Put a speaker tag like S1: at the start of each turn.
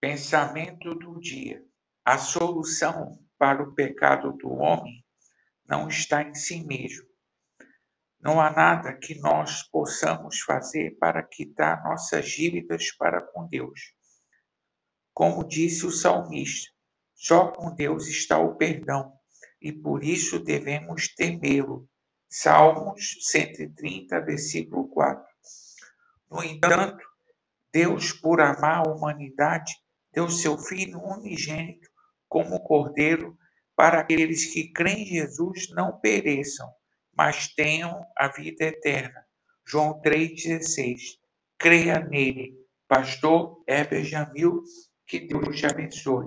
S1: Pensamento do dia. A solução para o pecado do homem não está em si mesmo. Não há nada que nós possamos fazer para quitar nossas dívidas para com Deus. Como disse o salmista, só com Deus está o perdão e por isso devemos temê-lo. Salmos 130, versículo 4. No entanto, Deus, por amar a humanidade, deu seu Filho unigênito como cordeiro para aqueles que creem em Jesus não pereçam, mas tenham a vida eterna. João 3,16. Creia nele. Pastor Heber Jamil, que Deus te abençoe.